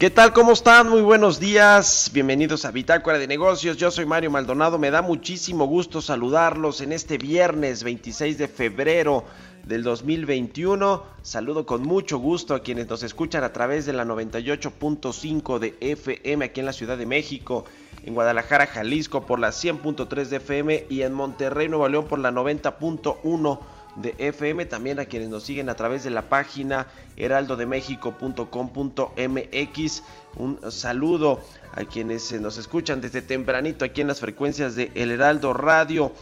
¿Qué tal? ¿Cómo están? Muy buenos días. Bienvenidos a Bitácora de Negocios. Yo soy Mario Maldonado. Me da muchísimo gusto saludarlos en este viernes 26 de febrero del 2021. Saludo con mucho gusto a quienes nos escuchan a través de la 98.5 de FM aquí en la Ciudad de México, en Guadalajara, Jalisco por la 100.3 de FM y en Monterrey, Nuevo León por la 90.1 de FM, también a quienes nos siguen a través de la página heraldodemexico.com.mx. Un saludo a quienes nos escuchan desde tempranito aquí en las frecuencias de El Heraldo Radio.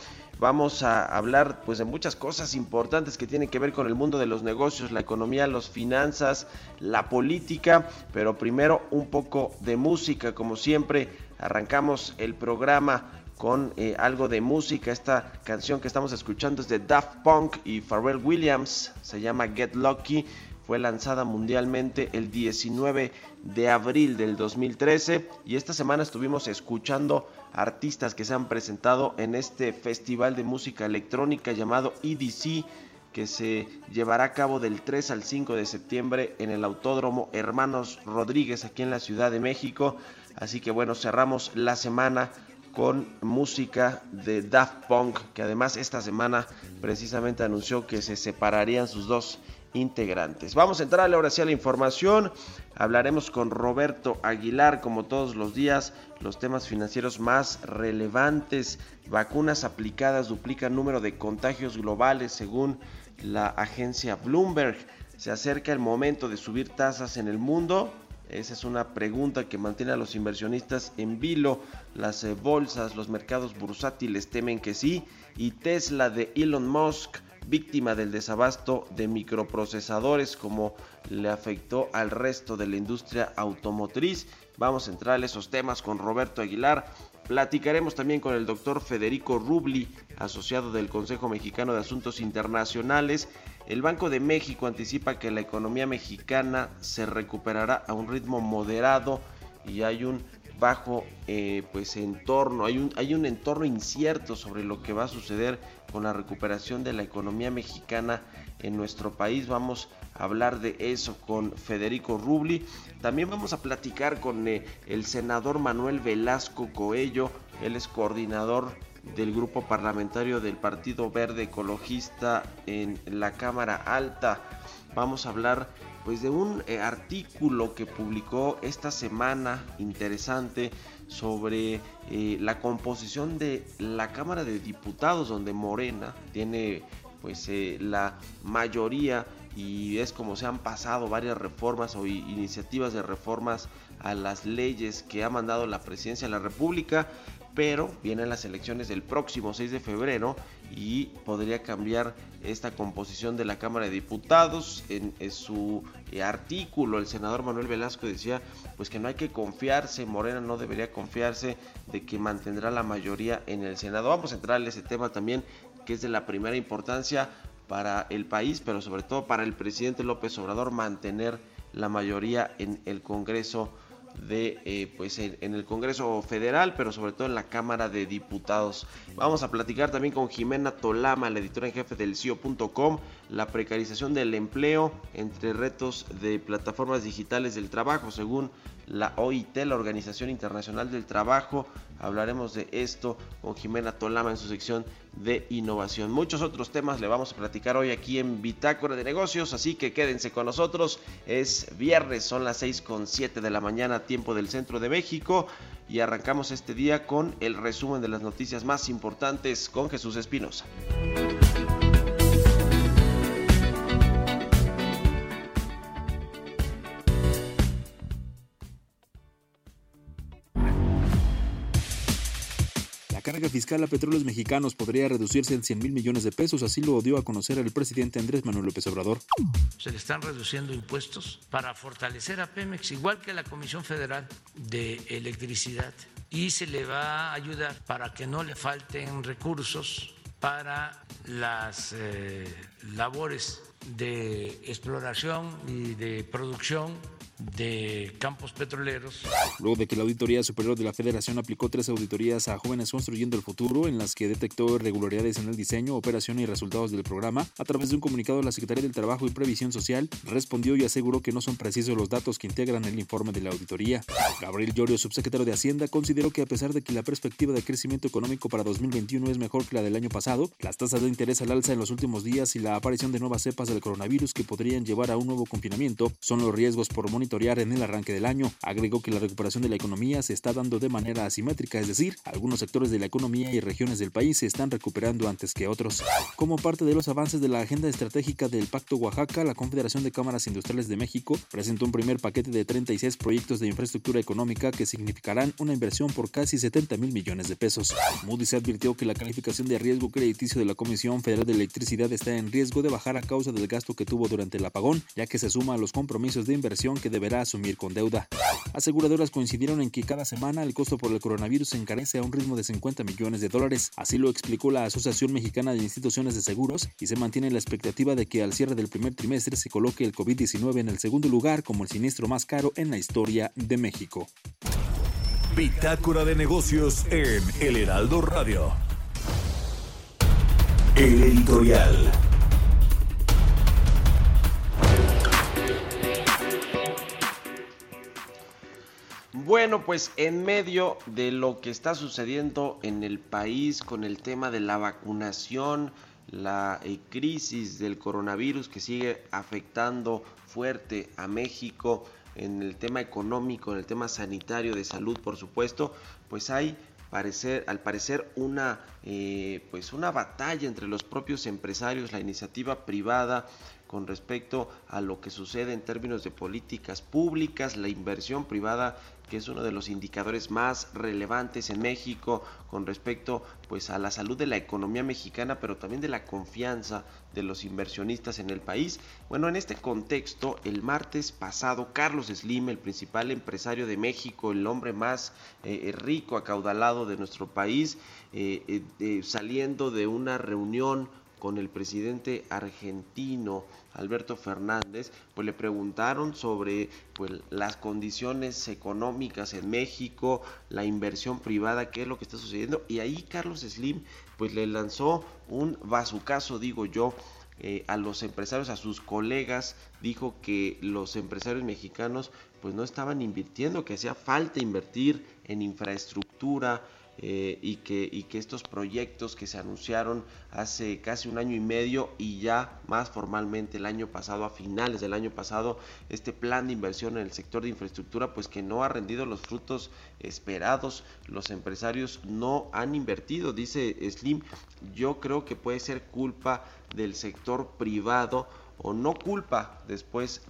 Vamos a hablar pues de muchas cosas importantes que tienen que ver con el mundo de los negocios, la economía, las finanzas, la política, pero primero un poco de música, como siempre, arrancamos el programa con eh, algo de música. Esta canción que estamos escuchando es de Daft Punk y Pharrell Williams. Se llama Get Lucky. Fue lanzada mundialmente el 19 de abril del 2013. Y esta semana estuvimos escuchando artistas que se han presentado en este festival de música electrónica llamado EDC que se llevará a cabo del 3 al 5 de septiembre en el Autódromo Hermanos Rodríguez aquí en la Ciudad de México. Así que bueno, cerramos la semana con música de Daft Punk, que además esta semana precisamente anunció que se separarían sus dos integrantes. Vamos a entrarle ahora sí a la información. Hablaremos con Roberto Aguilar, como todos los días, los temas financieros más relevantes. Vacunas aplicadas duplican número de contagios globales según la agencia Bloomberg. Se acerca el momento de subir tasas en el mundo. Esa es una pregunta que mantiene a los inversionistas en vilo. Las eh, bolsas, los mercados bursátiles temen que sí. Y Tesla de Elon Musk, víctima del desabasto de microprocesadores como le afectó al resto de la industria automotriz. Vamos a entrar a esos temas con Roberto Aguilar. Platicaremos también con el doctor Federico Rubli, asociado del Consejo Mexicano de Asuntos Internacionales. El Banco de México anticipa que la economía mexicana se recuperará a un ritmo moderado y hay un bajo eh, pues entorno, hay un, hay un entorno incierto sobre lo que va a suceder con la recuperación de la economía mexicana en nuestro país. Vamos a hablar de eso con Federico Rubli. También vamos a platicar con eh, el senador Manuel Velasco Coello, él es coordinador del grupo parlamentario del Partido Verde Ecologista en la Cámara Alta. Vamos a hablar pues de un eh, artículo que publicó esta semana interesante sobre eh, la composición de la Cámara de Diputados donde Morena tiene pues eh, la mayoría y es como se han pasado varias reformas o iniciativas de reformas a las leyes que ha mandado la presidencia de la República. Pero vienen las elecciones del próximo 6 de febrero y podría cambiar esta composición de la Cámara de Diputados. En, en, su artículo, el senador Manuel Velasco decía pues que no hay que confiarse, Morena no debería confiarse de que mantendrá la mayoría en el Senado. Vamos a entrar en ese tema también que es de la primera importancia para el país, pero sobre todo para el presidente López Obrador mantener la mayoría en el Congreso de eh, pues en, en, el Congreso Federal, pero sobre todo en la Cámara de Diputados. Vamos a platicar también con Jimena Tolama, la editora en jefe del CIO.com, la precarización del empleo entre retos de plataformas digitales del trabajo, según la OIT, la Organización Internacional del Trabajo. Hablaremos de esto con Jimena Tolama en su sección de innovación. Muchos otros temas le vamos a platicar hoy aquí en Bitácora de Negocios, así que quédense con nosotros. Es viernes, son las 6 con 7 de la mañana, tiempo del centro de México, y arrancamos este día con el resumen de las noticias más importantes con Jesús Espinosa. Carga fiscal a petróleos mexicanos podría reducirse en 100 mil millones de pesos, así lo dio a conocer el presidente Andrés Manuel López Obrador. Se le están reduciendo impuestos para fortalecer a Pemex, igual que la Comisión Federal de Electricidad, y se le va a ayudar para que no le falten recursos para las eh, labores de exploración y de producción de campos petroleros. Luego de que la Auditoría Superior de la Federación aplicó tres auditorías a jóvenes construyendo el futuro, en las que detectó irregularidades en el diseño, operación y resultados del programa, a través de un comunicado la Secretaría del Trabajo y Previsión Social respondió y aseguró que no son precisos los datos que integran el informe de la auditoría. Gabriel Llorio, subsecretario de Hacienda, consideró que a pesar de que la perspectiva de crecimiento económico para 2021 es mejor que la del año pasado, las tasas de interés al alza en los últimos días y la aparición de nuevas cepas del coronavirus que podrían llevar a un nuevo confinamiento son los riesgos por monitorear en el arranque del año. Agregó que la recuperación de la economía se está dando de manera asimétrica, es decir, algunos sectores de la economía y regiones del país se están recuperando antes que otros. Como parte de los avances de la agenda estratégica del Pacto Oaxaca, la Confederación de Cámaras Industriales de México presentó un primer paquete de 36 proyectos de infraestructura económica que significarán una inversión por casi 70 mil millones de pesos. Moody's advirtió que la calificación de riesgo crediticio de la Comisión Federal de Electricidad está en riesgo de bajar a causa del gasto que tuvo durante el apagón, ya que se suma a los compromisos de inversión que deberá asumir con deuda. Aseguradoras coincidieron en que cada semana el costo por el coronavirus se encarece a un ritmo de 50 millones de dólares. Así lo explicó la Asociación Mexicana de Instituciones de Seguros y se mantiene la expectativa de que al cierre del primer trimestre se coloque el COVID-19 en el segundo lugar como el siniestro más caro en la historia de México. Bitácora de negocios en El Heraldo Radio. El editorial. Bueno, pues en medio de lo que está sucediendo en el país con el tema de la vacunación, la eh, crisis del coronavirus que sigue afectando fuerte a México en el tema económico, en el tema sanitario de salud, por supuesto, pues hay parecer, al parecer una, eh, pues una batalla entre los propios empresarios, la iniciativa privada con respecto a lo que sucede en términos de políticas públicas, la inversión privada que es uno de los indicadores más relevantes en México con respecto pues a la salud de la economía mexicana, pero también de la confianza de los inversionistas en el país. Bueno, en este contexto, el martes pasado, Carlos Slim, el principal empresario de México, el hombre más eh, rico, acaudalado de nuestro país, eh, eh, saliendo de una reunión con el presidente argentino Alberto Fernández, pues le preguntaron sobre pues, las condiciones económicas en México, la inversión privada, qué es lo que está sucediendo, y ahí Carlos Slim pues le lanzó un bazucazo, digo yo, eh, a los empresarios, a sus colegas, dijo que los empresarios mexicanos pues no estaban invirtiendo, que hacía falta invertir en infraestructura, eh, y, que, y que estos proyectos que se anunciaron hace casi un año y medio y ya más formalmente el año pasado, a finales del año pasado, este plan de inversión en el sector de infraestructura, pues que no ha rendido los frutos esperados, los empresarios no han invertido, dice Slim, yo creo que puede ser culpa del sector privado o no culpa. Después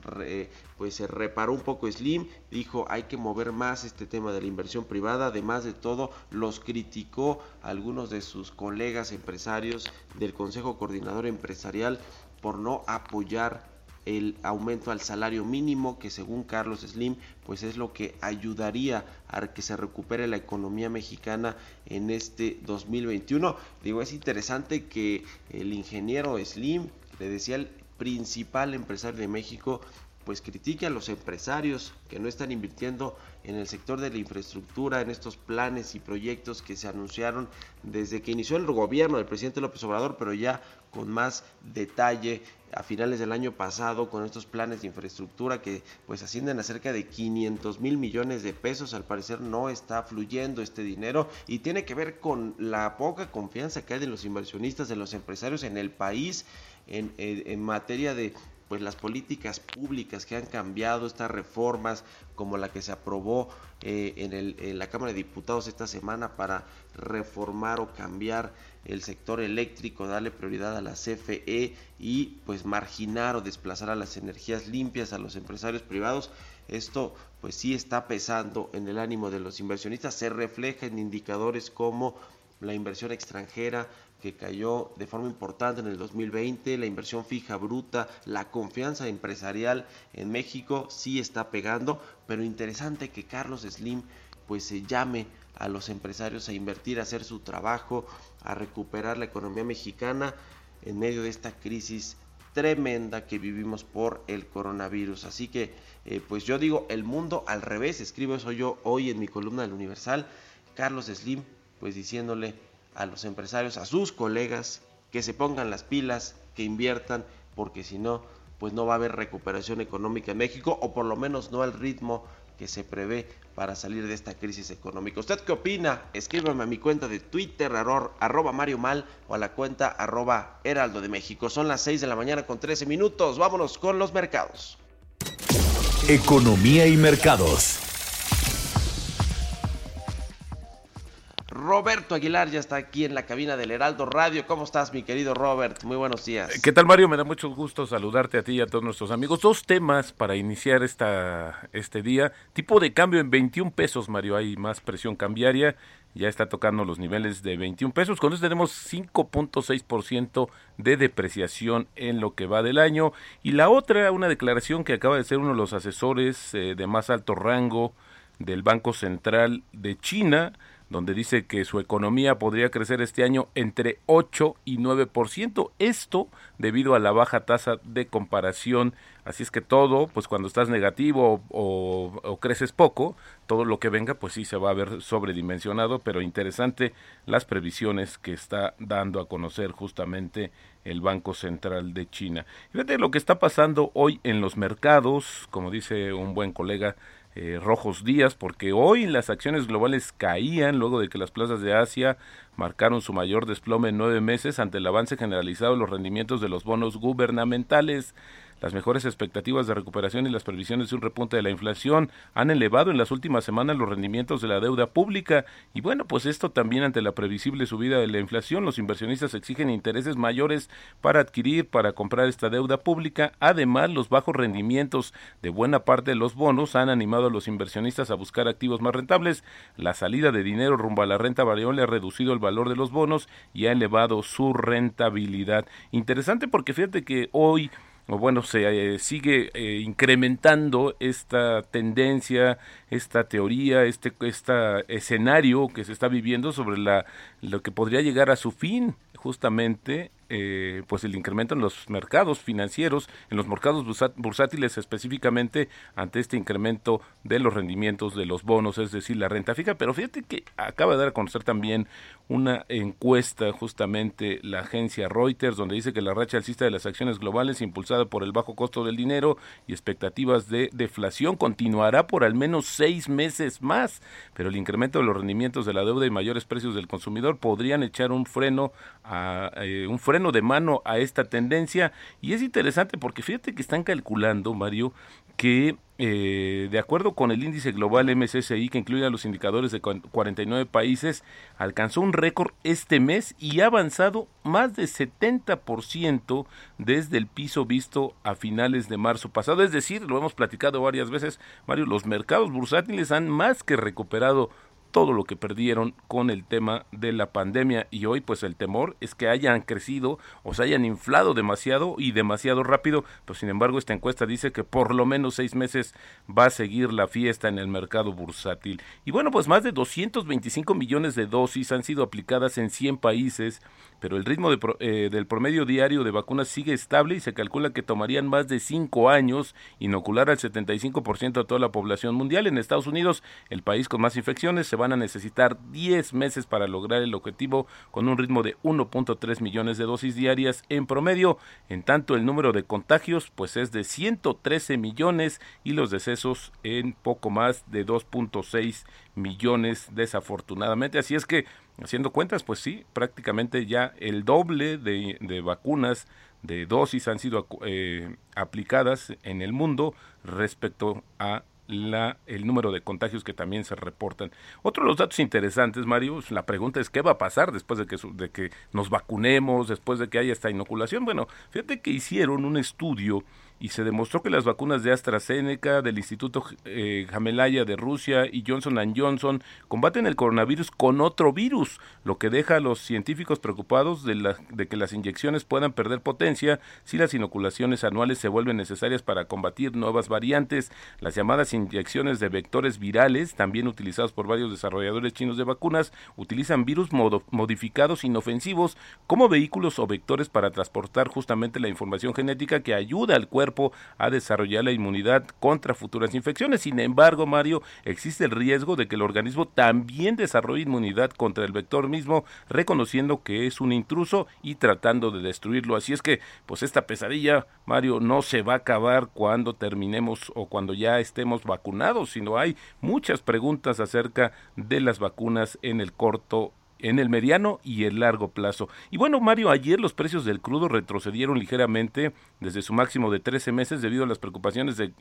pues se reparó un poco Slim, dijo hay que mover más este tema de la inversión privada, además de todo los criticó a algunos de sus colegas empresarios del Consejo Coordinador Empresarial por no apoyar el aumento al salario mínimo que según Carlos Slim pues es lo que ayudaría a que se recupere la economía mexicana en este 2021 digo es interesante que el ingeniero Slim le decía principal empresario de México pues critique a los empresarios que no están invirtiendo en el sector de la infraestructura, en estos planes y proyectos que se anunciaron desde que inició el gobierno del presidente López Obrador, pero ya con más detalle a finales del año pasado con estos planes de infraestructura que pues ascienden a cerca de 500 mil millones de pesos. Al parecer no está fluyendo este dinero y tiene que ver con la poca confianza que hay de los inversionistas, de los empresarios en el país en, materia de pues las políticas públicas que han cambiado, estas reformas como la que se aprobó eh, en, el- en la Cámara de Diputados esta semana para reformar o cambiar el sector eléctrico, darle prioridad a la CFE y pues marginar o desplazar a las energías limpias, a los empresarios privados. Esto pues sí está pesando en el ánimo de los inversionistas, se refleja en indicadores como la inversión extranjera que cayó de forma importante en el 2020, la inversión fija bruta, la confianza empresarial en México sí está pegando, pero interesante que Carlos Slim pues se llame a los empresarios a invertir, a hacer su trabajo, a recuperar la economía mexicana en medio de esta crisis tremenda que vivimos por el coronavirus. Así que, eh, pues yo digo, el mundo al revés, escribo eso yo hoy en mi columna del Universal, Carlos Slim, pues diciéndole a los empresarios, a sus colegas, que se pongan las pilas, que inviertan, porque si no, pues no va a haber recuperación económica en México, o por lo menos no al ritmo que se prevé para salir de esta crisis económica. ¿Usted qué opina? Escríbame a mi cuenta de Twitter, arro- arroba Mario Mal, o a la cuenta arroba Heraldo de México. Son las 6 de la mañana con 13 minutos. Vámonos con los mercados. Economía y mercados. Roberto Aguilar ya está aquí en la cabina del Heraldo Radio. ¿Cómo estás, mi querido Robert? Muy buenos días. ¿Qué tal Mario? Me da mucho gusto saludarte a ti y a todos nuestros amigos. Dos temas para iniciar esta, este día. Tipo de cambio en 21 pesos, Mario. Hay más presión cambiaria. Ya está tocando los niveles de 21 pesos. Con eso tenemos 5.6% de depreciación en lo que va del año. Y la otra, una declaración que acaba de ser uno de los asesores eh, de más alto rango del Banco Central de China, donde dice que su economía podría crecer este año entre 8 y 9%. Esto debido a la baja tasa de comparación. Así es que todo, pues cuando estás negativo o, creces poco, todo lo que venga, pues sí se va a ver sobredimensionado, pero interesante las previsiones que está dando a conocer justamente el Banco Central de China. Fíjate lo que está pasando hoy en los mercados, como dice un buen colega, eh, rojos días, porque hoy las acciones globales caían luego de que las plazas de Asia marcaron su mayor desplome en nueve meses ante el avance generalizado de los rendimientos de los bonos gubernamentales. Las mejores expectativas de recuperación y las previsiones de un repunte de la inflación han elevado en las últimas semanas los rendimientos de la deuda pública y bueno, pues esto también ante la previsible subida de la inflación, los inversionistas exigen intereses mayores para adquirir, para comprar esta deuda pública. Además, los bajos rendimientos de buena parte de los bonos han animado a los inversionistas a buscar activos más rentables. La salida de dinero rumbo a la renta variable ha reducido el valor de los bonos y ha elevado su rentabilidad. Interesante porque fíjate que hoy o bueno, se eh, sigue eh, incrementando esta tendencia, esta teoría, este esta escenario que se está viviendo sobre la lo que podría llegar a su fin, justamente eh, pues el incremento en los mercados financieros, en los mercados bursátiles específicamente ante este incremento de los rendimientos de los bonos, es decir, la renta fija. Pero fíjate que acaba de dar a conocer también una encuesta justamente la agencia Reuters, donde dice que la racha alcista de las acciones globales, impulsada por el bajo costo del dinero y expectativas de deflación, continuará por al menos seis meses más. Pero el incremento de los rendimientos de la deuda y mayores precios del consumidor podrían echar un freno a eh, un freno de mano a esta tendencia y es interesante porque fíjate que están calculando Mario que eh, de acuerdo con el índice global MSCI, que incluye a los indicadores de 49 países, alcanzó un récord este mes y ha avanzado más de 70% desde el piso visto a finales de marzo pasado. Es decir, lo hemos platicado varias veces, Mario, los mercados bursátiles han más que recuperado todo lo que perdieron con el tema de la pandemia y hoy pues el temor es que hayan crecido o se hayan inflado demasiado y demasiado rápido, pero sin embargo esta encuesta dice que por lo menos seis meses va a seguir la fiesta en el mercado bursátil. Y bueno, pues más de 225 millones de dosis han sido aplicadas en 100 países, pero el ritmo de eh, del promedio diario de vacunas sigue estable y se calcula que tomarían más de cinco años inocular al 75% de toda la población mundial. En Estados Unidos, el país con más infecciones, se van a necesitar 10 meses para lograr el objetivo con un ritmo de 1.3 millones de dosis diarias en promedio. En tanto, el número de contagios pues es de 113 millones y los decesos en poco más de 2.6 millones desafortunadamente. Así es que, haciendo cuentas, pues sí, prácticamente ya el doble de, vacunas de dosis han sido eh, aplicadas en el mundo respecto a la, el número de contagios que también se reportan. Otro de los datos interesantes, Mario, la pregunta es qué va a pasar después de que, de que nos vacunemos, después de que haya esta inoculación. Bueno, fíjate que hicieron un estudio y se demostró que las vacunas de AstraZeneca, del Instituto eh, de Rusia y Johnson Johnson combaten el coronavirus con otro virus, lo que deja a los científicos preocupados de, la, de que las inyecciones puedan perder potencia si las inoculaciones anuales se vuelven necesarias para combatir nuevas variantes. Las llamadas inyecciones de vectores virales, también utilizados por varios desarrolladores chinos de vacunas, utilizan virus modificados inofensivos como vehículos o vectores para transportar justamente la información genética que ayuda al cuerpo a desarrollar la inmunidad contra futuras infecciones. Sin embargo, Mario, existe el riesgo de que el organismo también desarrolle inmunidad contra el vector mismo, reconociendo que es un intruso y tratando de destruirlo. Así es que, pues esta pesadilla, Mario, no se va a acabar cuando terminemos o cuando ya estemos vacunados, sino hay muchas preguntas acerca de las vacunas en el corto en el mediano y el largo plazo. Y bueno, Mario, ayer los precios del crudo retrocedieron ligeramente desde su máximo de 13 meses debido a las preocupaciones de,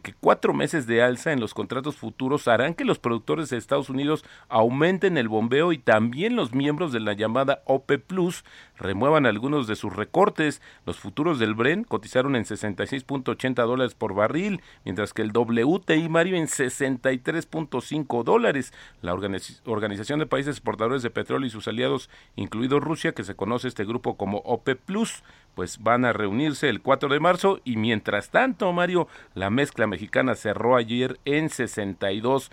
que cuatro meses de alza en los contratos futuros harán que los productores de Estados Unidos aumenten el bombeo y también los miembros de la llamada OPE Plus remuevan algunos de sus recortes. Los futuros del Bren cotizaron en 66.80 dólares por barril, mientras que el WTI Mario en 63.5 dólares. La Organización de Países Exportadores de Petróleo y sus aliados, incluido Rusia, que se conoce este grupo como OPE Plus, pues van a reunirse el 4 de marzo. Y mientras tanto, Mario, la mezcla mexicana cerró ayer en 62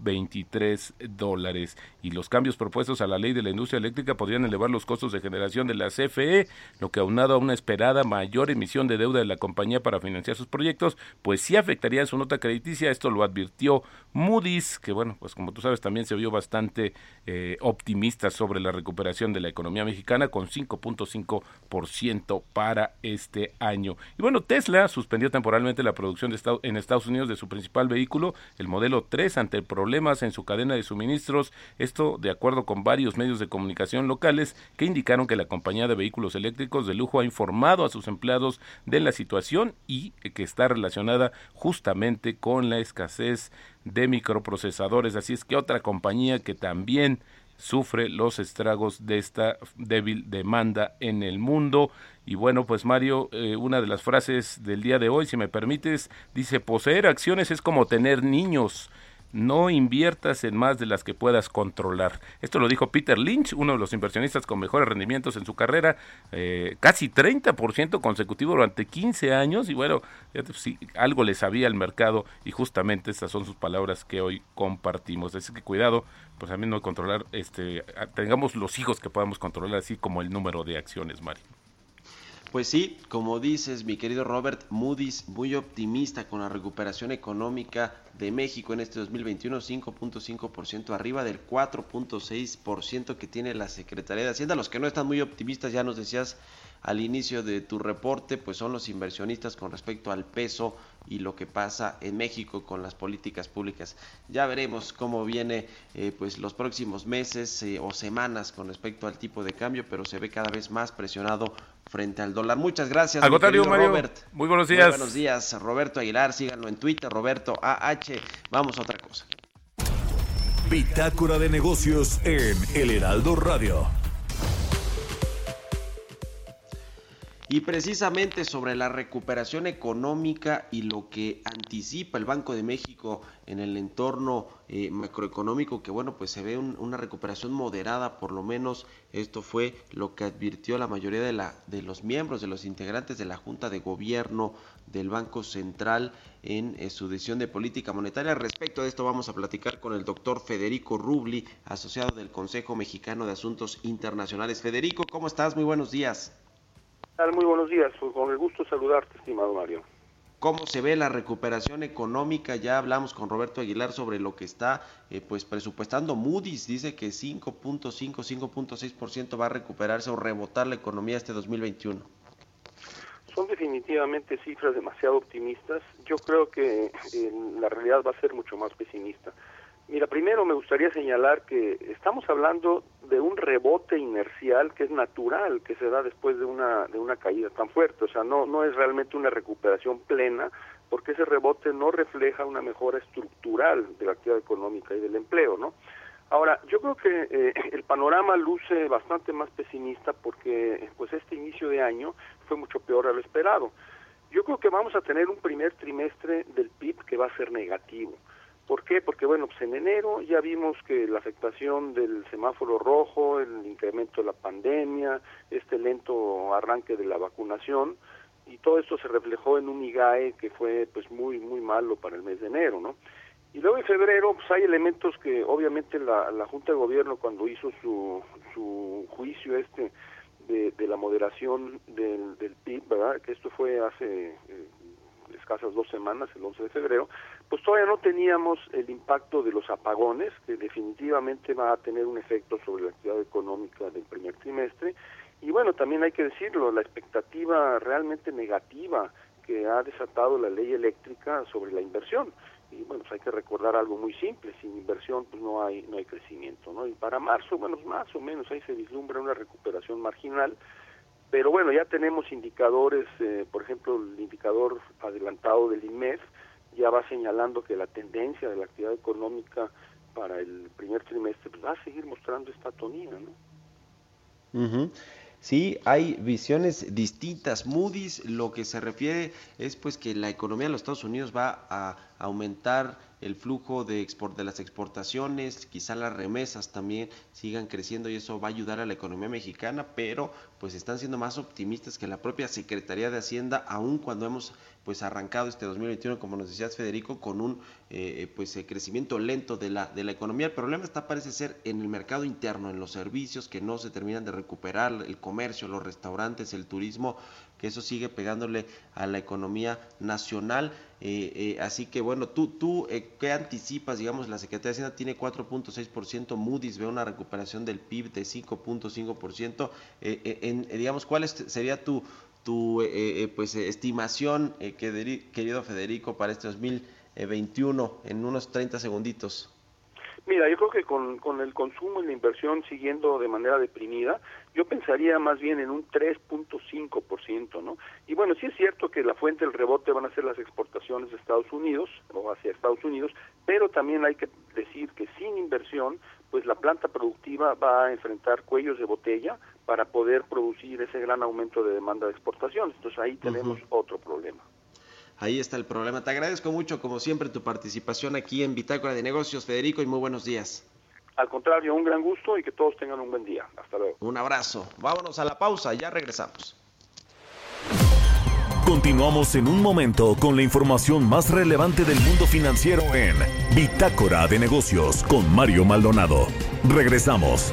veintitrés dólares. Y los cambios propuestos a la ley de la industria eléctrica podrían elevar los costos de generación de la CFE, lo que aunado a una esperada mayor emisión de deuda de la compañía para financiar sus proyectos, pues sí afectaría su nota crediticia. Esto lo advirtió Moody's, que bueno, pues como tú sabes también se vio bastante eh, optimista sobre la recuperación de la economía mexicana con 5.5% para este año. Y bueno, Tesla suspendió temporalmente la producción de en Estados Unidos de su principal vehículo, el modelo 3, ante problemas en su cadena de suministros, esto de acuerdo con varios medios de comunicación locales que indicaron que la compañía de vehículos eléctricos de lujo ha informado a sus empleados de la situación y que está relacionada justamente con la escasez de microprocesadores. Así es que otra compañía que también sufre los estragos de esta débil demanda en el mundo. Y bueno, pues Mario, eh, una de las frases del día de hoy, si me permites, dice, poseer acciones es como tener niños no inviertas en más de las que puedas controlar. Esto lo dijo Peter Lynch, uno de los inversionistas con mejores rendimientos en su carrera, eh, casi 30% consecutivo durante 15 años y bueno, sí, algo le sabía al mercado y justamente estas son sus palabras que hoy compartimos. Así que cuidado, pues a mí no controlar, este, tengamos los hijos que podamos controlar así como el número de acciones, Mario. Pues sí, como dices, mi querido Robert, Moody's muy optimista con la recuperación económica de México en este 2021, 5.5% arriba del 4.6% que tiene la Secretaría de Hacienda. Los que no están muy optimistas, ya nos decías al inicio de tu reporte, pues son los inversionistas con respecto al peso y lo que pasa en México con las políticas públicas. Ya veremos cómo viene eh, pues los próximos meses eh, o semanas con respecto al tipo de cambio, pero se ve cada vez más presionado frente al dólar. Muchas gracias. Al contrario, Mario. Robert. Muy buenos días. buenos días, Roberto Aguilar. Síganlo en Twitter, Roberto AH. Vamos a otra cosa. Bitácora de negocios en El Heraldo Radio. Y precisamente sobre la recuperación económica y lo que anticipa el Banco de México en el entorno eh, macroeconómico, que bueno, pues se ve un- una recuperación moderada, por lo menos esto fue lo que advirtió la mayoría de, la, de los miembros, de los integrantes de la Junta de Gobierno del Banco Central en eh, su decisión de política monetaria. Respecto de esto vamos a platicar con el doctor Federico Rubli, asociado del Consejo Mexicano de Asuntos Internacionales. Federico, ¿cómo estás? Muy buenos días. Muy buenos días, con el gusto saludarte, estimado Mario. cómo se ve la recuperación económica. Ya hablamos con Roberto Aguilar sobre lo que está eh, pues presupuestando Moody's. Dice que 5.5, 5.6% va a recuperarse o rebotar la economía este 2021. Son definitivamente cifras demasiado optimistas. Yo creo que eh, la realidad va a ser mucho más pesimista. Mira, primero me gustaría señalar que estamos hablando de un rebote inercial que es natural, que se da después de una de una caída tan fuerte, o sea, no no es realmente una recuperación plena, porque ese rebote no refleja una mejora estructural de la actividad económica y del empleo, ¿no? Ahora, yo creo que eh, el panorama luce bastante más pesimista porque pues este inicio de año fue mucho peor a lo esperado. Yo creo que vamos a tener un primer trimestre del PIB que va a ser negativo. ¿Por qué? Porque bueno, pues en enero ya vimos que la afectación del semáforo rojo, el incremento de la pandemia, este lento arranque de la vacunación y todo esto se reflejó en un IGAE que fue pues muy muy malo para el mes de enero, ¿no? Y luego en febrero pues hay elementos que obviamente la, la Junta de Gobierno cuando hizo su, su juicio este de, de la moderación del, del PIB, ¿verdad? Que esto fue hace eh, escasas dos semanas, el 11 de febrero, pues todavía no teníamos el impacto de los apagones, que definitivamente va a tener un efecto sobre la actividad económica del primer trimestre. Y bueno, también hay que decirlo, la expectativa realmente negativa que ha desatado la ley eléctrica sobre la inversión. Y bueno, pues hay que recordar algo muy simple, sin inversión pues no hay no hay crecimiento, ¿no? Y para marzo, bueno, más o menos ahí se vislumbra una recuperación marginal, pero bueno, ya tenemos indicadores, eh, por ejemplo, el indicador adelantado del IMEF ya va señalando que la tendencia de la actividad económica para el primer trimestre pues, va a seguir mostrando esta tonía, ¿no? Sí, hay visiones distintas. Moody's lo que se refiere es pues que la economía de los Estados Unidos va a aumentar el flujo de, export, de las exportaciones, quizá las remesas también sigan creciendo y eso va a ayudar a la economía mexicana, pero pues están siendo más optimistas que la propia Secretaría de Hacienda, aun cuando hemos pues arrancado este 2021, como nos decías Federico, con un eh, pues eh, crecimiento lento de la, de la economía. El problema está parece ser en el mercado interno, en los servicios que no se terminan de recuperar, el comercio, los restaurantes, el turismo, que eso sigue pegándole a la economía nacional. Eh, eh, así que bueno, tú, tú eh, ¿qué anticipas? Digamos, la Secretaría de Hacienda tiene 4.6%, Moody's ve una recuperación del PIB de 5.5%. Eh, eh, en, eh, digamos, ¿cuál es- sería tu, tu eh, eh, pues, eh, estimación, eh, querido Federico, para este 2021 en unos 30 segunditos? Mira, yo creo que con, con el consumo y la inversión siguiendo de manera deprimida, yo pensaría más bien en un 3.5%, ¿no? Y bueno, sí es cierto que la fuente del rebote van a ser las exportaciones de Estados Unidos o hacia Estados Unidos, pero también hay que decir que sin inversión, pues la planta productiva va a enfrentar cuellos de botella para poder producir ese gran aumento de demanda de exportaciones. Entonces ahí tenemos otro problema. Ahí está el problema. Te agradezco mucho, como siempre, tu participación aquí en Bitácora de Negocios, Federico, y muy buenos días. Al contrario, un gran gusto y que todos tengan un buen día. Hasta luego. Un abrazo. Vámonos a la pausa, ya regresamos. Continuamos en un momento con la información más relevante del mundo financiero en Bitácora de Negocios con Mario Maldonado. Regresamos.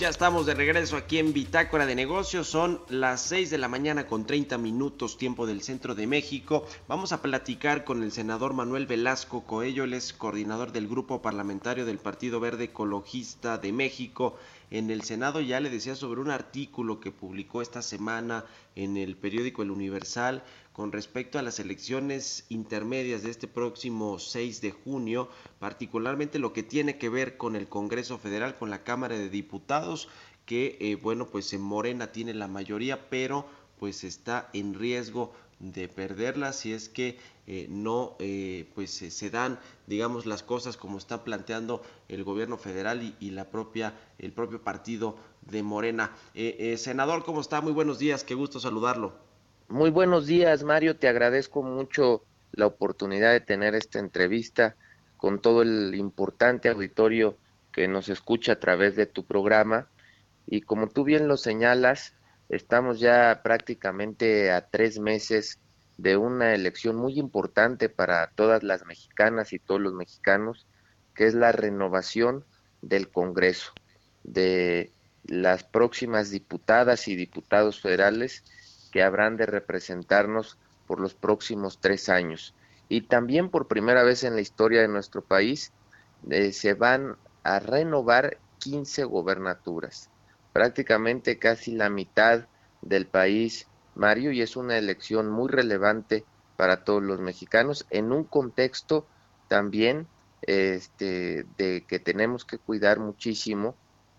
Ya estamos de regreso aquí en Bitácora de Negocios. Son las 6 de la mañana con 30 minutos tiempo del centro de México. Vamos a platicar con el senador Manuel Velasco Coello. Él es coordinador del grupo parlamentario del Partido Verde Ecologista de México. En el Senado ya le decía sobre un artículo que publicó esta semana en el periódico El Universal con respecto a las elecciones intermedias de este próximo 6 de junio, particularmente lo que tiene que ver con el Congreso Federal, con la Cámara de Diputados, que eh, bueno, pues en Morena tiene la mayoría, pero pues está en riesgo de perderla si es que eh, no eh, pues se dan digamos las cosas como está planteando el gobierno federal y, y la propia el propio partido de Morena. Eh, senador cómo está muy buenos días qué gusto saludarlo muy buenos días, Mario. Te agradezco mucho la oportunidad de tener esta entrevista con todo el importante auditorio que nos escucha a través de tu programa. Y como tú bien lo señalas, estamos ya prácticamente a tres meses de una elección muy importante para todas las mexicanas y todos los mexicanos, que es la renovación del Congreso, de las próximas diputadas y diputados federales que habrán de representarnos por los próximos tres años. Y también por primera vez en la historia de nuestro país eh, se van a renovar 15 gobernaturas, prácticamente casi la mitad del país, Mario, y es una elección muy relevante para todos los mexicanos en un contexto también este, de que tenemos que cuidar muchísimo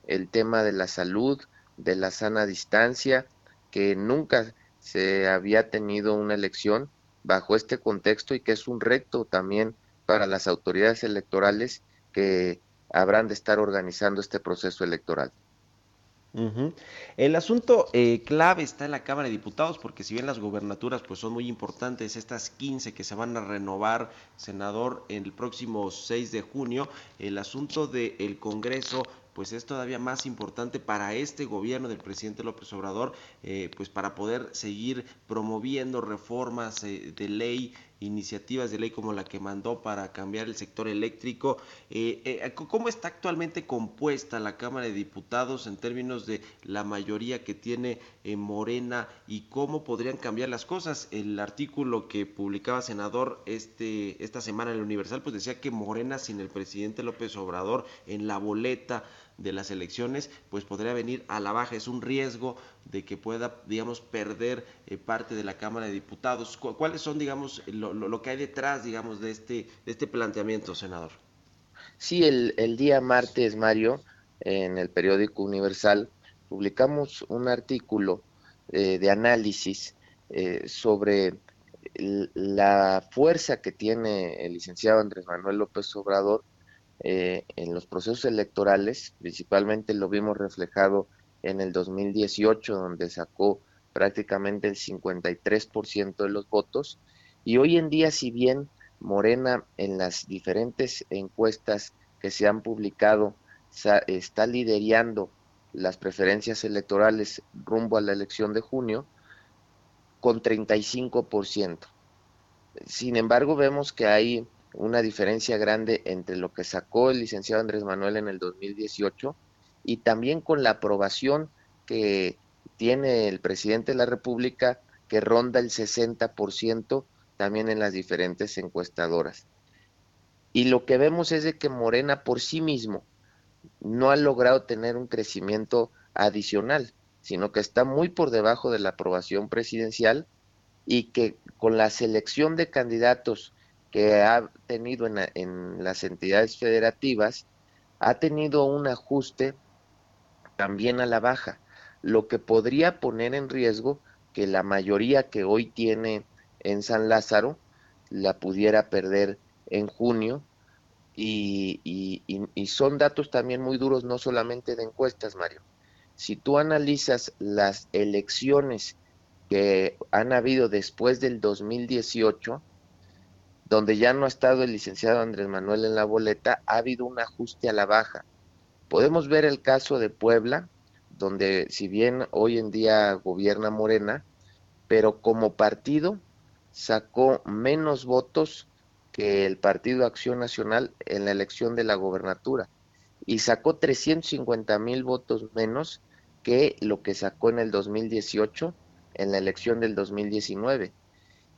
el tema de la salud, de la sana distancia, que nunca se había tenido una elección bajo este contexto y que es un reto también para las autoridades electorales que habrán de estar organizando este proceso electoral. El asunto eh, clave está en la Cámara de Diputados, porque si bien las gobernaturas pues son muy importantes, estas 15 que se van a renovar, senador, el próximo 6 de junio, el asunto del Congreso pues es todavía más importante para este gobierno del presidente López Obrador, eh, pues para poder seguir promoviendo reformas eh, de ley, iniciativas de ley como la que mandó para cambiar el sector eléctrico. Eh, eh, ¿Cómo está actualmente compuesta la Cámara de Diputados en términos de la mayoría que tiene eh, Morena y cómo podrían cambiar las cosas? El artículo que publicaba senador este esta semana en el Universal pues decía que Morena sin el presidente López Obrador en la boleta de las elecciones, pues podría venir a la baja. Es un riesgo de que pueda, digamos, perder eh, parte de la Cámara de Diputados. ¿Cu- ¿Cuáles son, digamos, lo, lo- lo que hay detrás, digamos, de este, de este planteamiento, senador? Sí, el, el día martes, Mario, en el periódico Universal, publicamos un artículo eh, de análisis eh, sobre la fuerza que tiene el licenciado Andrés Manuel López Obrador eh, en los procesos electorales, principalmente lo vimos reflejado en el 2018, donde sacó prácticamente el 53% de los votos, y hoy en día, si bien Morena en las diferentes encuestas que se han publicado está liderando las preferencias electorales rumbo a la elección de junio con 35%. Sin embargo, vemos que hay una diferencia grande entre lo que sacó el licenciado Andrés Manuel en el 2018 y también con la aprobación que tiene el presidente de la República que ronda el 60% también en las diferentes encuestadoras. Y lo que vemos es de que Morena por sí mismo no ha logrado tener un crecimiento adicional, sino que está muy por debajo de la aprobación presidencial y que con la selección de candidatos que ha tenido en, la- en las entidades federativas, ha tenido un ajuste también a la baja, lo que podría poner en riesgo que la mayoría que hoy tiene en San Lázaro la pudiera perder en junio y- y son datos también muy duros, no solamente de encuestas, Mario. Si tú analizas las elecciones que han habido después del 2018, donde ya no ha estado el licenciado Andrés Manuel en la boleta, ha habido un ajuste a la baja. Podemos ver el caso de Puebla, donde si bien hoy en día gobierna Morena, pero como partido sacó menos votos que el Partido Acción Nacional en la elección de la gobernatura. y sacó 350 mil votos menos que lo que sacó en el 2018 en la elección del 2019.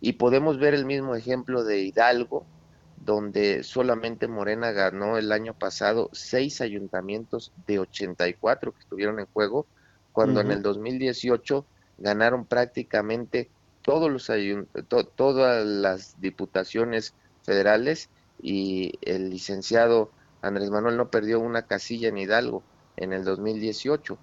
Y podemos ver el mismo ejemplo de Hidalgo, donde solamente Morena ganó el año pasado seis ayuntamientos de 84 que estuvieron en juego, cuando en Ujú. el 2018 ganaron prácticamente todos los to- todas las diputaciones federales y el licenciado Andrés Manuel no perdió una casilla en Hidalgo en el 2018.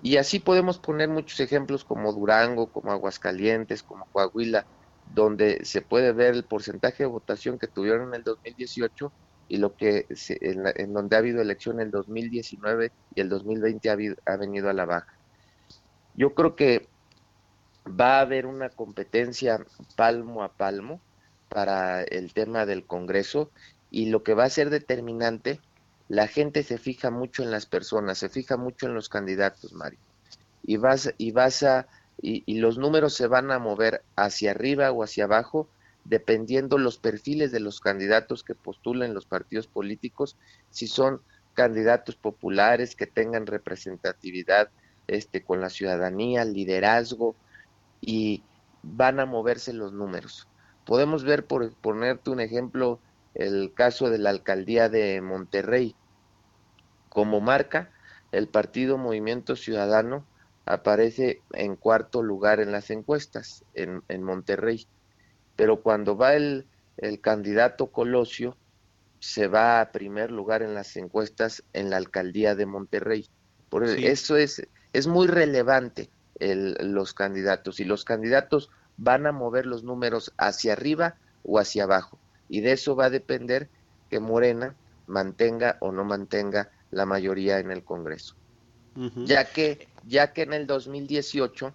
Y así podemos poner muchos ejemplos como Durango, como Aguascalientes, como Coahuila, donde se puede ver el porcentaje de votación que tuvieron en el 2018 y lo que se- en, la- donde ha habido elección en el 2019 y el 2020 ha, ha venido a la baja. Yo creo que va a haber una competencia palmo a palmo para el tema del Congreso y lo que va a ser determinante, la gente se fija mucho en las personas, se fija mucho en los candidatos, Mario. Y vas, y vas a, y, los números se van a mover hacia arriba o hacia abajo dependiendo los perfiles de los candidatos que postulen los partidos políticos, si son candidatos populares que tengan representatividad este, con la ciudadanía, liderazgo, y van a moverse los números. Podemos ver, por ponerte un ejemplo, el caso de la alcaldía de Monterrey. Como marca, el partido Movimiento Ciudadano aparece en cuarto lugar en las encuestas en, en Monterrey. Pero cuando va el, el candidato Colosio, se va a primer lugar en las encuestas en la alcaldía de Monterrey. Por Sí. eso es, es muy relevante el- los candidatos y los candidatos van a mover los números hacia arriba o hacia abajo. Y de eso va a depender que Morena mantenga o no mantenga la mayoría en el Congreso. Ya que, ya que en el 2018,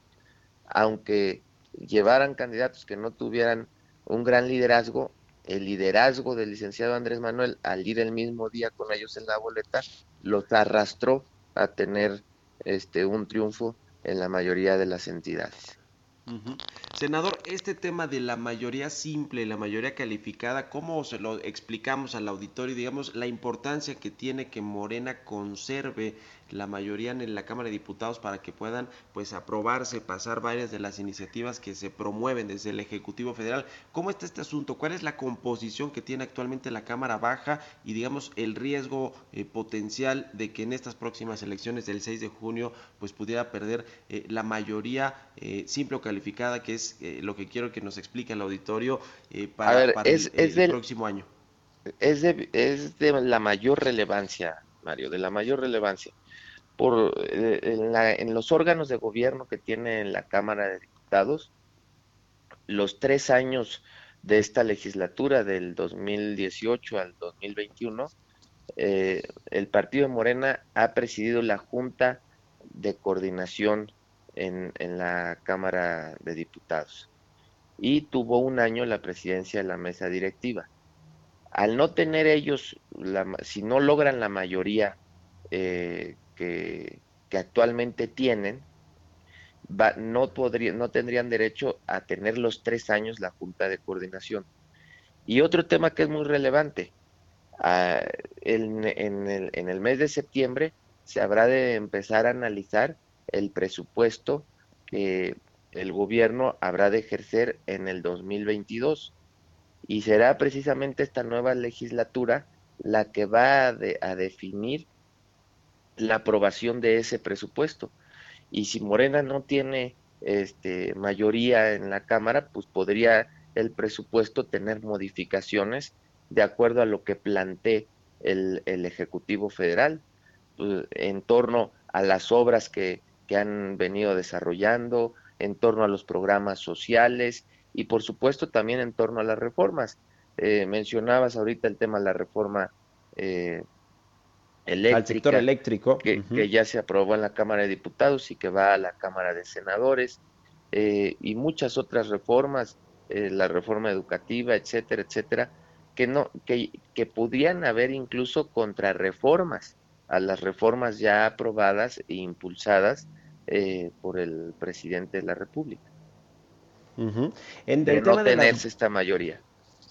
aunque llevaran candidatos que no tuvieran un gran liderazgo, el liderazgo del licenciado Andrés Manuel, al ir el mismo día con ellos en la boleta, los arrastró a tener este un triunfo en la mayoría de las entidades. Senador, este tema de la mayoría simple, la mayoría calificada, ¿cómo se lo explicamos al auditorio? Digamos, la importancia que tiene que Morena conserve la mayoría en la Cámara de Diputados para que puedan pues aprobarse, pasar varias de las iniciativas que se promueven desde el Ejecutivo Federal. ¿Cómo está este asunto? ¿Cuál es la composición que tiene actualmente la Cámara Baja y digamos el riesgo eh, potencial de que en estas próximas elecciones del 6 de junio pues pudiera perder eh, la mayoría eh, simple o calificada, que es eh, lo que quiero que nos explique el auditorio eh, para, ver, para es- el, es el del- próximo año? es de, es de la mayor relevancia, Mario, de la mayor relevancia. Eh, en, los órganos de gobierno que tiene la Cámara de Diputados, los tres años de esta legislatura, del 2018 al 2021, eh, el partido de Morena ha presidido la Junta de Coordinación en, en la Cámara de Diputados y tuvo un año la presidencia de la mesa directiva. Al no tener ellos, si no logran la mayoría eh, que, actualmente tienen, no, no tendrían derecho a tener los tres años la Junta de Coordinación. Y otro tema que es muy relevante, ah, en, el, mes de septiembre se habrá de empezar a analizar el presupuesto que el gobierno habrá de ejercer en el 2022 y será precisamente esta nueva legislatura la que va a definir la aprobación de ese presupuesto. Y si Morena no tiene este, mayoría en la Cámara, pues podría el presupuesto tener modificaciones de acuerdo a lo que plantee el, el Ejecutivo Federal pues, en torno a las obras que, que han venido desarrollando, en torno a los programas sociales y por supuesto también en torno a las reformas. Eh, mencionabas ahorita el tema de la reforma eh, eléctrica, Al sector eléctrico. que, ya se aprobó en la Cámara de Diputados y que va a la Cámara de Senadores, eh, y muchas otras reformas, eh, la reforma educativa, etcétera, etcétera, que no, que, que podrían haber incluso contrarreformas a las reformas ya aprobadas e impulsadas eh, por el presidente de la República. En de no tenerse esta mayoría.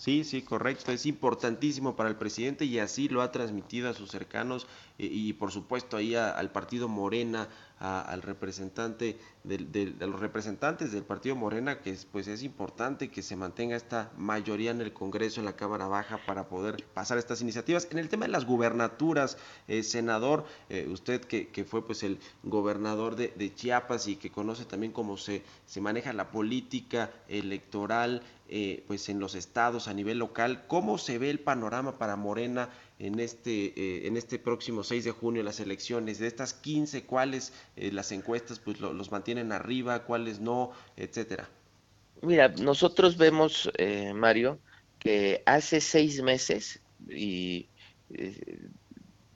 Sí, sí, correcto. Es importantísimo para el presidente y así lo ha transmitido a sus cercanos eh, y, por supuesto ahí al partido Morena, a- al representante del, del- de los representantes del partido Morena, que es, pues es importante que se mantenga esta mayoría en el Congreso, en la Cámara Baja, para poder pasar estas iniciativas. En el tema de las gubernaturas, eh, senador, eh, usted que, que fue pues el gobernador de, de Chiapas y que conoce también cómo se, se maneja la política electoral eh, pues en los estados a nivel local, ¿cómo se ve el panorama para Morena en este, eh, en este próximo 6 de junio, las elecciones? De estas 15, ¿cuáles eh, las encuestas pues lo- los mantienen arriba, cuáles no, etcétera? Mira, nosotros vemos, eh, Mario, que hace seis meses y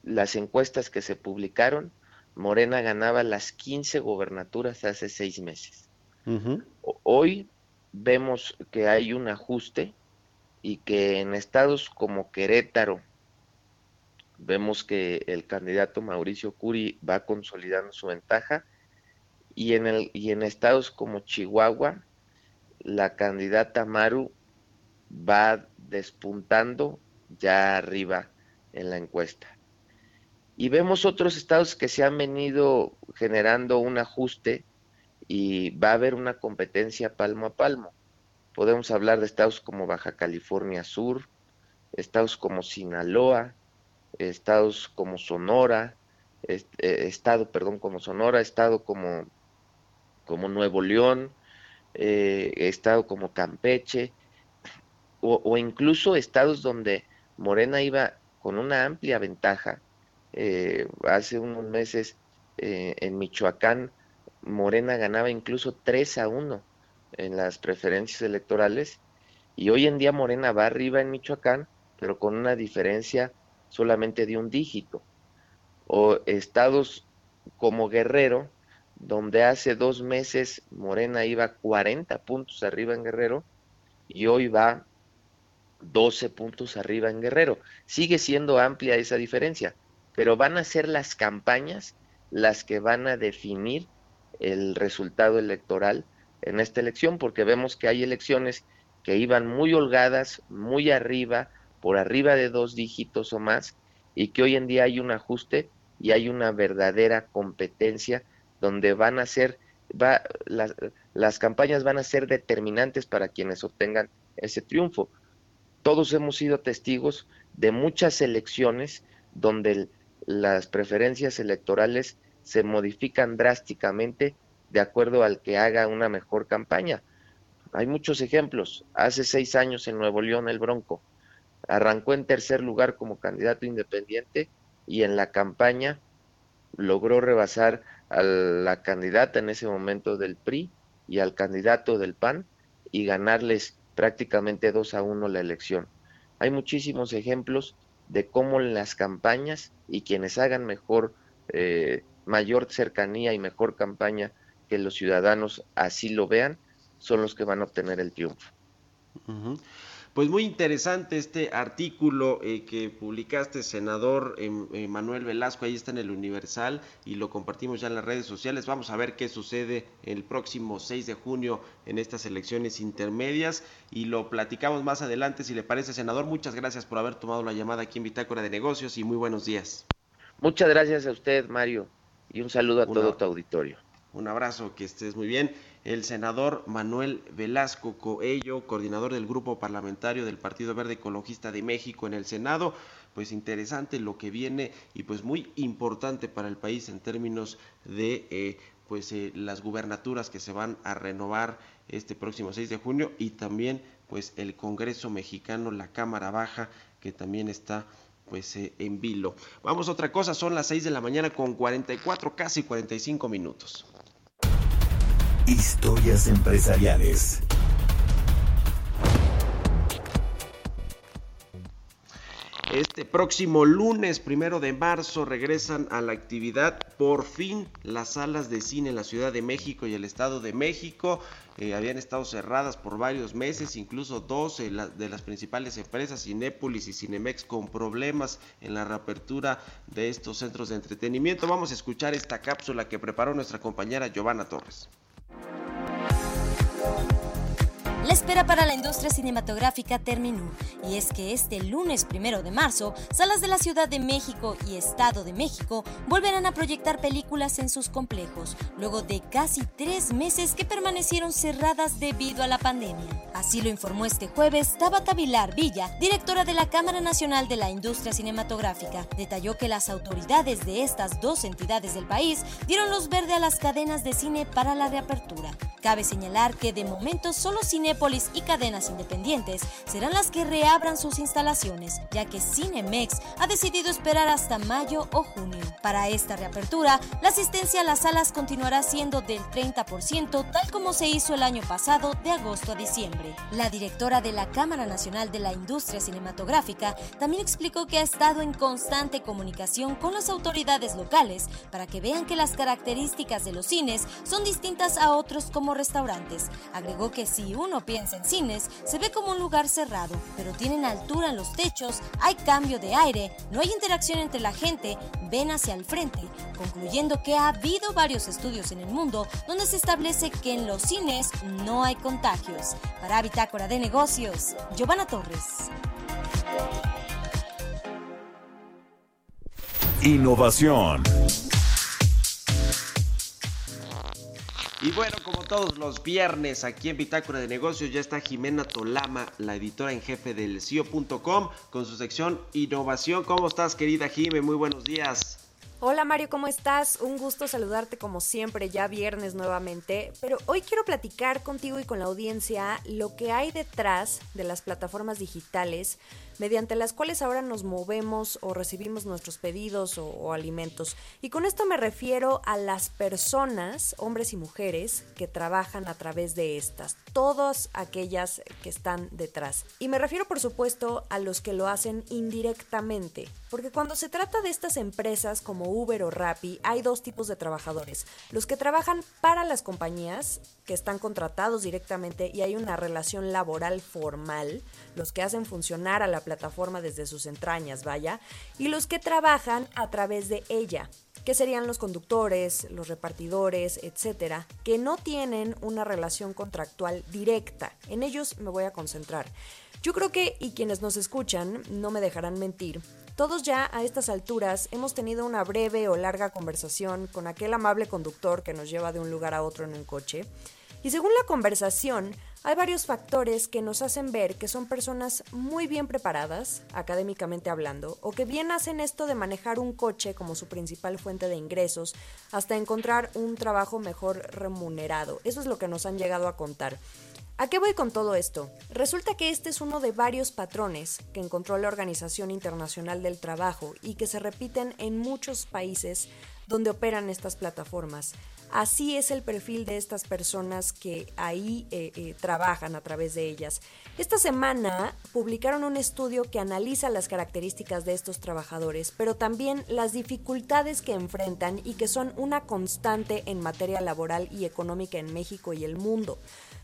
las encuestas que se publicaron, Morena ganaba las 15 gobernaturas hace seis meses. Hoy vemos que hay un ajuste y que en estados como Querétaro vemos que el candidato Mauricio Curi va consolidando su ventaja y en el y en estados como Chihuahua la candidata Maru va despuntando ya arriba en la encuesta. Y vemos otros estados que se han venido generando un ajuste y va a haber una competencia palmo a palmo. Podemos hablar de estados como Baja California Sur, estados como Sinaloa, estados como Sonora, eh, estado, perdón, como Sonora, estado como, como Nuevo León, eh, estado como Campeche, o, incluso estados donde Morena iba con una amplia ventaja. Eh, hace unos meses en Michoacán, Morena ganaba incluso 3 a 1 en las preferencias electorales y hoy en día Morena va arriba en Michoacán, pero con una diferencia solamente de un dígito. O estados como Guerrero, donde hace dos meses Morena iba 40 puntos arriba en Guerrero y hoy va 12 puntos arriba en Guerrero. Sigue siendo amplia esa diferencia, pero van a ser las campañas las que van a definir el resultado electoral en esta elección, porque vemos que hay elecciones que iban muy holgadas, muy arriba, por arriba de dos dígitos o más, y que hoy en día hay un ajuste y hay una verdadera competencia donde van a ser, va, las, campañas van a ser determinantes para quienes obtengan ese triunfo. Todos hemos sido testigos de muchas elecciones donde las preferencias electorales se modifican drásticamente de acuerdo al que haga una mejor campaña. Hay muchos ejemplos. Hace seis años en Nuevo León el Bronco arrancó en tercer lugar como candidato independiente y en la campaña logró rebasar a la candidata en ese momento del PRI y al candidato del PAN y ganarles prácticamente dos a uno la elección. Hay muchísimos ejemplos de cómo en las campañas y quienes hagan mejor, eh, mayor cercanía y mejor campaña que los ciudadanos así lo vean, son los que van a obtener el triunfo. Pues muy interesante este artículo eh, que publicaste, senador em, eh, Manuel Velasco, ahí está en el Universal y lo compartimos ya en las redes sociales. Vamos a ver qué sucede el próximo 6 de junio en estas elecciones intermedias y lo platicamos más adelante si le parece, senador. Muchas gracias por haber tomado la llamada aquí en Bitácora de Negocios y muy buenos días. Muchas gracias a usted, Mario, y un saludo a Una- todo tu auditorio. Un abrazo, que estés muy bien. El senador Manuel Velasco Coello, coordinador del grupo parlamentario del Partido Verde Ecologista de México en el Senado, pues interesante lo que viene y pues muy importante para el país en términos de eh, pues eh, las gubernaturas que se van a renovar este próximo 6 de junio y también pues el Congreso mexicano, la Cámara Baja que también está pues eh, en vilo. Vamos a otra cosa, son las 6 de la mañana con 44, casi 45 minutos. Historias empresariales. Este próximo lunes, primero de marzo, regresan a la actividad por fin las salas de cine en la Ciudad de México y el Estado de México. Eh, habían estado cerradas por varios meses, incluso dos eh, de las principales empresas, Cinépolis y Cinemex, con problemas en la reapertura de estos centros de entretenimiento. Vamos a escuchar esta cápsula que preparó nuestra compañera Giovanna Torres. Bye. La espera para la industria cinematográfica terminó y es que este lunes primero de marzo, salas de la Ciudad de México y Estado de México volverán a proyectar películas en sus complejos, luego de casi tres meses que permanecieron cerradas debido a la pandemia. Así lo informó este jueves Tabata Vilar Villa, directora de la Cámara Nacional de la Industria Cinematográfica. Detalló que las autoridades de estas dos entidades del país dieron luz verde a las cadenas de cine para la reapertura. Cabe señalar que de momento solo Cinépolis y cadenas independientes serán las que reabran sus instalaciones, ya que Cinemex ha decidido esperar hasta mayo o junio. Para esta reapertura, la asistencia a las salas continuará siendo del 30%, tal como se hizo el año pasado de agosto a diciembre. La directora de la Cámara Nacional de la Industria Cinematográfica también explicó que ha estado en constante comunicación con las autoridades locales para que vean que las características de los cines son distintas a otros como restaurantes. Agregó que si uno piensa en cines, se ve como un lugar cerrado, pero tienen altura en los techos, hay cambio de aire, no hay interacción entre la gente, ven hacia el frente, concluyendo que ha habido varios estudios en el mundo donde se establece que en los cines no hay contagios. Para Bitácora de Negocios, Giovanna Torres. Innovación. Y bueno, como todos los viernes aquí en Bitácora de Negocios ya está Jimena Tolama, la editora en jefe del CIO.com, con su sección Innovación. ¿Cómo estás, querida Jime? Muy buenos días. Hola Mario, ¿cómo estás? Un gusto saludarte como siempre, ya viernes nuevamente, pero hoy quiero platicar contigo y con la audiencia lo que hay detrás de las plataformas digitales mediante las cuales ahora nos movemos o recibimos nuestros pedidos o, alimentos. Y con esto me refiero a las personas, hombres y mujeres, que trabajan a través de estas, todas aquellas que están detrás. Y me refiero por supuesto a los que lo hacen indirectamente, porque cuando se trata de estas empresas como Uber o Rappi, hay dos tipos de trabajadores. Los que trabajan para las compañías, que están contratados directamente y hay una relación laboral formal, los que hacen funcionar a la plataforma desde sus entrañas, vaya, y los que trabajan a través de ella, que serían los conductores, los repartidores, etcétera, que no tienen una relación contractual directa. En ellos me voy a concentrar. Yo creo que, y quienes nos escuchan no me dejarán mentir, todos ya a estas alturas hemos tenido una breve o larga conversación con aquel amable conductor que nos lleva de un lugar a otro en un coche. Y según la conversación, hay varios factores que nos hacen ver que son personas muy bien preparadas, académicamente hablando, o que bien hacen esto de manejar un coche como su principal fuente de ingresos, hasta encontrar un trabajo mejor remunerado. Eso es lo que nos han llegado a contar. ¿A qué voy con todo esto? Resulta que este es uno de varios patrones que encontró la Organización Internacional del Trabajo y que se repiten en muchos países donde operan estas plataformas. Así es el perfil de estas personas que ahí eh, eh, trabajan a través de ellas. Esta semana publicaron un estudio que analiza las características de estos trabajadores, pero también las dificultades que enfrentan y que son una constante en materia laboral y económica en México y el mundo.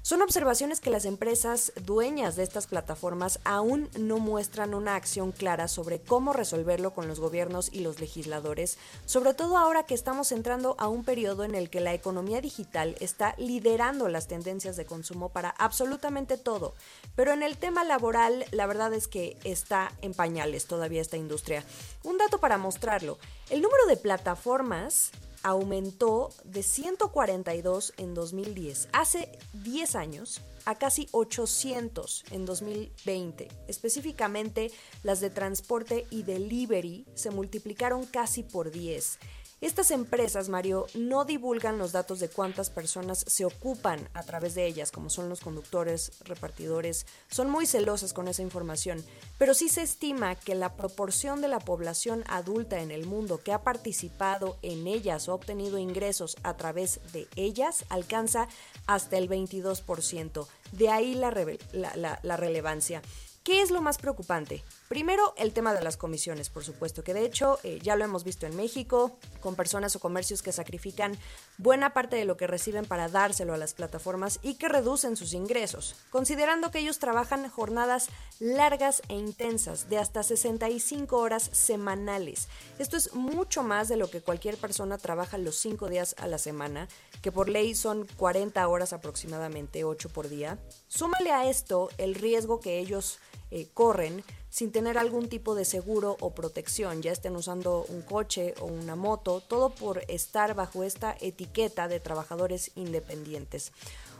Son observaciones que las empresas dueñas de estas plataformas aún no muestran una acción clara sobre cómo resolverlo con los gobiernos y los legisladores, sobre todo ahora que estamos entrando a un periodo en el que la economía digital está liderando las tendencias de consumo para absolutamente todo. Pero en el tema laboral, la verdad es que está en pañales todavía esta industria. Un dato para mostrarlo, el número de plataformas aumentó de 142 en 2010, hace 10 años, a casi 800 en 2020. Específicamente, las de transporte y delivery se multiplicaron casi por 10. Estas empresas, Mario, no divulgan los datos de cuántas personas se ocupan a través de ellas, como son los conductores, repartidores. Son muy celosas con esa información, pero sí se estima que la proporción de la población adulta en el mundo que ha participado en ellas o obtenido ingresos a través de ellas alcanza hasta el 22%. De ahí la, la relevancia. ¿Qué es lo más preocupante? Primero, el tema de las comisiones, por supuesto, que de hecho eh, ya lo hemos visto en México, con personas o comercios que sacrifican buena parte de lo que reciben para dárselo a las plataformas y que reducen sus ingresos, considerando que ellos trabajan jornadas largas e intensas de hasta 65 horas semanales. Esto es mucho más de lo que cualquier persona trabaja los 5 días a la semana, que por ley son 40 horas aproximadamente, 8 por día. Súmale a esto el riesgo que ellos eh, corren sin tener algún tipo de seguro o protección, ya estén usando un coche o una moto, todo por estar bajo esta etiqueta de trabajadores independientes.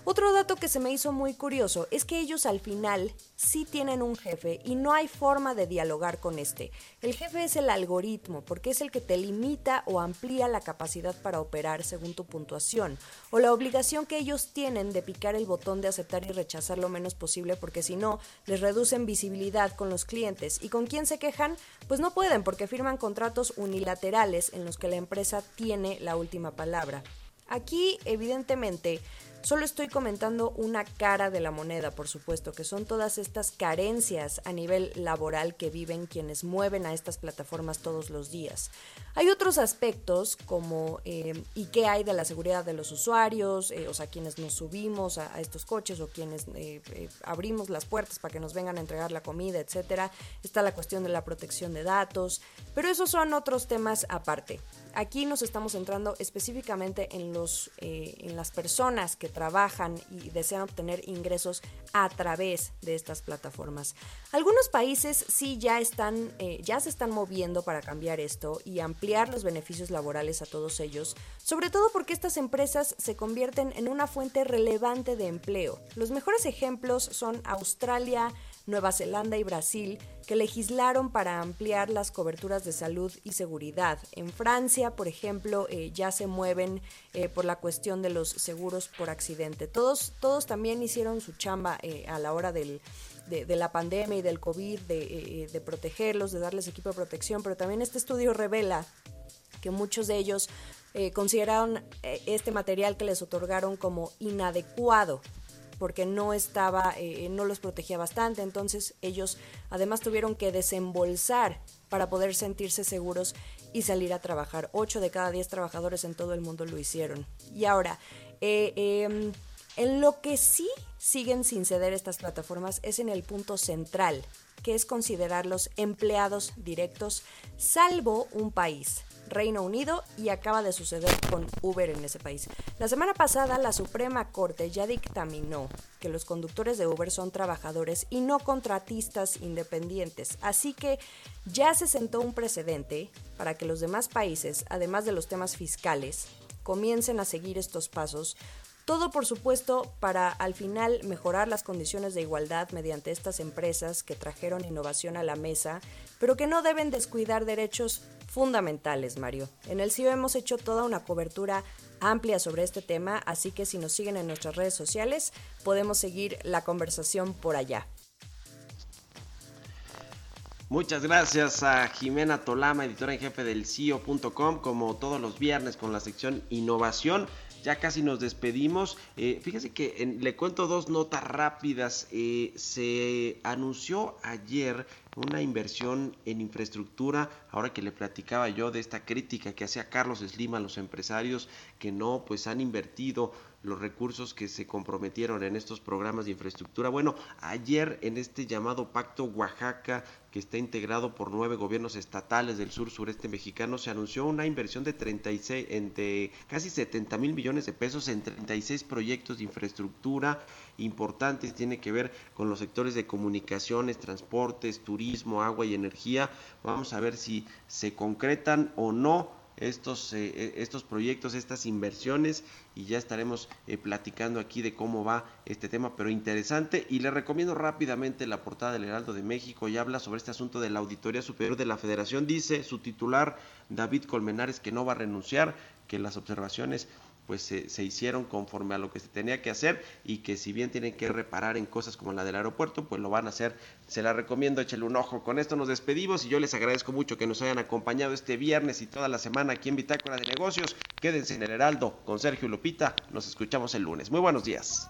Otro dato que se me hizo muy curioso es que ellos al final sí tienen un jefe y no hay forma de dialogar con este. El jefe es el algoritmo porque es el que te limita o amplía la capacidad para operar según tu puntuación o la obligación que ellos tienen de picar el botón de aceptar y rechazar lo menos posible porque si no les reducen visibilidad con los clientes y con quién se quejan pues no pueden porque firman contratos unilaterales en los que la empresa tiene la última palabra. Aquí evidentemente Solo estoy comentando una cara de la moneda, por supuesto, que son todas estas carencias a nivel laboral que viven quienes mueven a estas plataformas todos los días. Hay otros aspectos como eh, y qué hay de la seguridad de los usuarios, eh, o sea, quienes nos subimos a, estos coches o quienes eh, abrimos las puertas para que nos vengan a entregar la comida, etcétera. Está la cuestión de la protección de datos, pero esos son otros temas aparte. Aquí nos estamos centrando específicamente en, los, eh, en las personas que trabajan y desean obtener ingresos a través de estas plataformas. Algunos países sí ya están, eh, ya se están moviendo para cambiar esto y ampliar los beneficios laborales a todos ellos, sobre todo porque estas empresas se convierten en una fuente relevante de empleo. Los mejores ejemplos son Australia, Nueva Zelanda y Brasil, que legislaron para ampliar las coberturas de salud y seguridad. En Francia, por ejemplo, eh, ya se mueven eh, por la cuestión de los seguros por accidente. Todos, todos también hicieron su chamba eh, a la hora de, la pandemia y del COVID, de, protegerlos, de darles equipo de protección, pero también este estudio revela que muchos de ellos consideraron este material que les otorgaron como inadecuado porque no estaba, eh, no los protegía bastante, entonces ellos además tuvieron que desembolsar para poder sentirse seguros y salir a trabajar. Ocho de cada diez trabajadores en todo el mundo lo hicieron. Y ahora, eh, eh, en lo que sí siguen sin ceder estas plataformas es en el punto central, que es considerarlos empleados directos, salvo un país, Reino Unido y acaba de suceder con Uber en ese país. La semana pasada la Suprema Corte ya dictaminó que los conductores de Uber son trabajadores y no contratistas independientes, así que ya se sentó un precedente para que los demás países, además de los temas fiscales, comiencen a seguir estos pasos todo, por supuesto, para al final mejorar las condiciones de igualdad mediante estas empresas que trajeron innovación a la mesa, pero que no deben descuidar derechos fundamentales, Mario. En el CIO hemos hecho toda una cobertura amplia sobre este tema, así que si nos siguen en nuestras redes sociales, podemos seguir la conversación por allá. Muchas gracias a Jimena Tolama, editora en jefe del CIO.com, como todos los viernes con la sección Innovación ya casi nos despedimos. Eh, fíjese que le cuento dos notas rápidas. Eh, se anunció ayer una inversión en infraestructura, ahora que le platicaba yo de esta crítica que hacía Carlos Slim a los empresarios que no pues han invertido los recursos que se comprometieron en estos programas de infraestructura. Bueno, ayer en este llamado Pacto Oaxaca, que está integrado por nueve gobiernos estatales del sur sureste mexicano, se anunció una inversión de 36, entre casi 70 mil millones de pesos en 36 proyectos de infraestructura importantes, tiene que ver con los sectores de comunicaciones, transportes, turismo, agua y energía. Vamos a ver si se concretan o no estos, eh, estos proyectos, estas inversiones y ya estaremos eh, platicando aquí de cómo va este tema, pero interesante y le recomiendo rápidamente la portada del Heraldo de México y habla sobre este asunto de la Auditoría Superior de la Federación. Dice su titular David Colmenares que no va a renunciar, que las observaciones pues se, se, hicieron conforme a lo que se tenía que hacer y que si bien tienen que reparar en cosas como la del aeropuerto, pues lo van a hacer. Se la recomiendo, échale un ojo. Con esto nos despedimos y yo les agradezco mucho que nos hayan acompañado este viernes y toda la semana aquí en Bitácora de Negocios. Quédense en el Heraldo con Sergio Lupita. Nos escuchamos el lunes. Muy buenos días.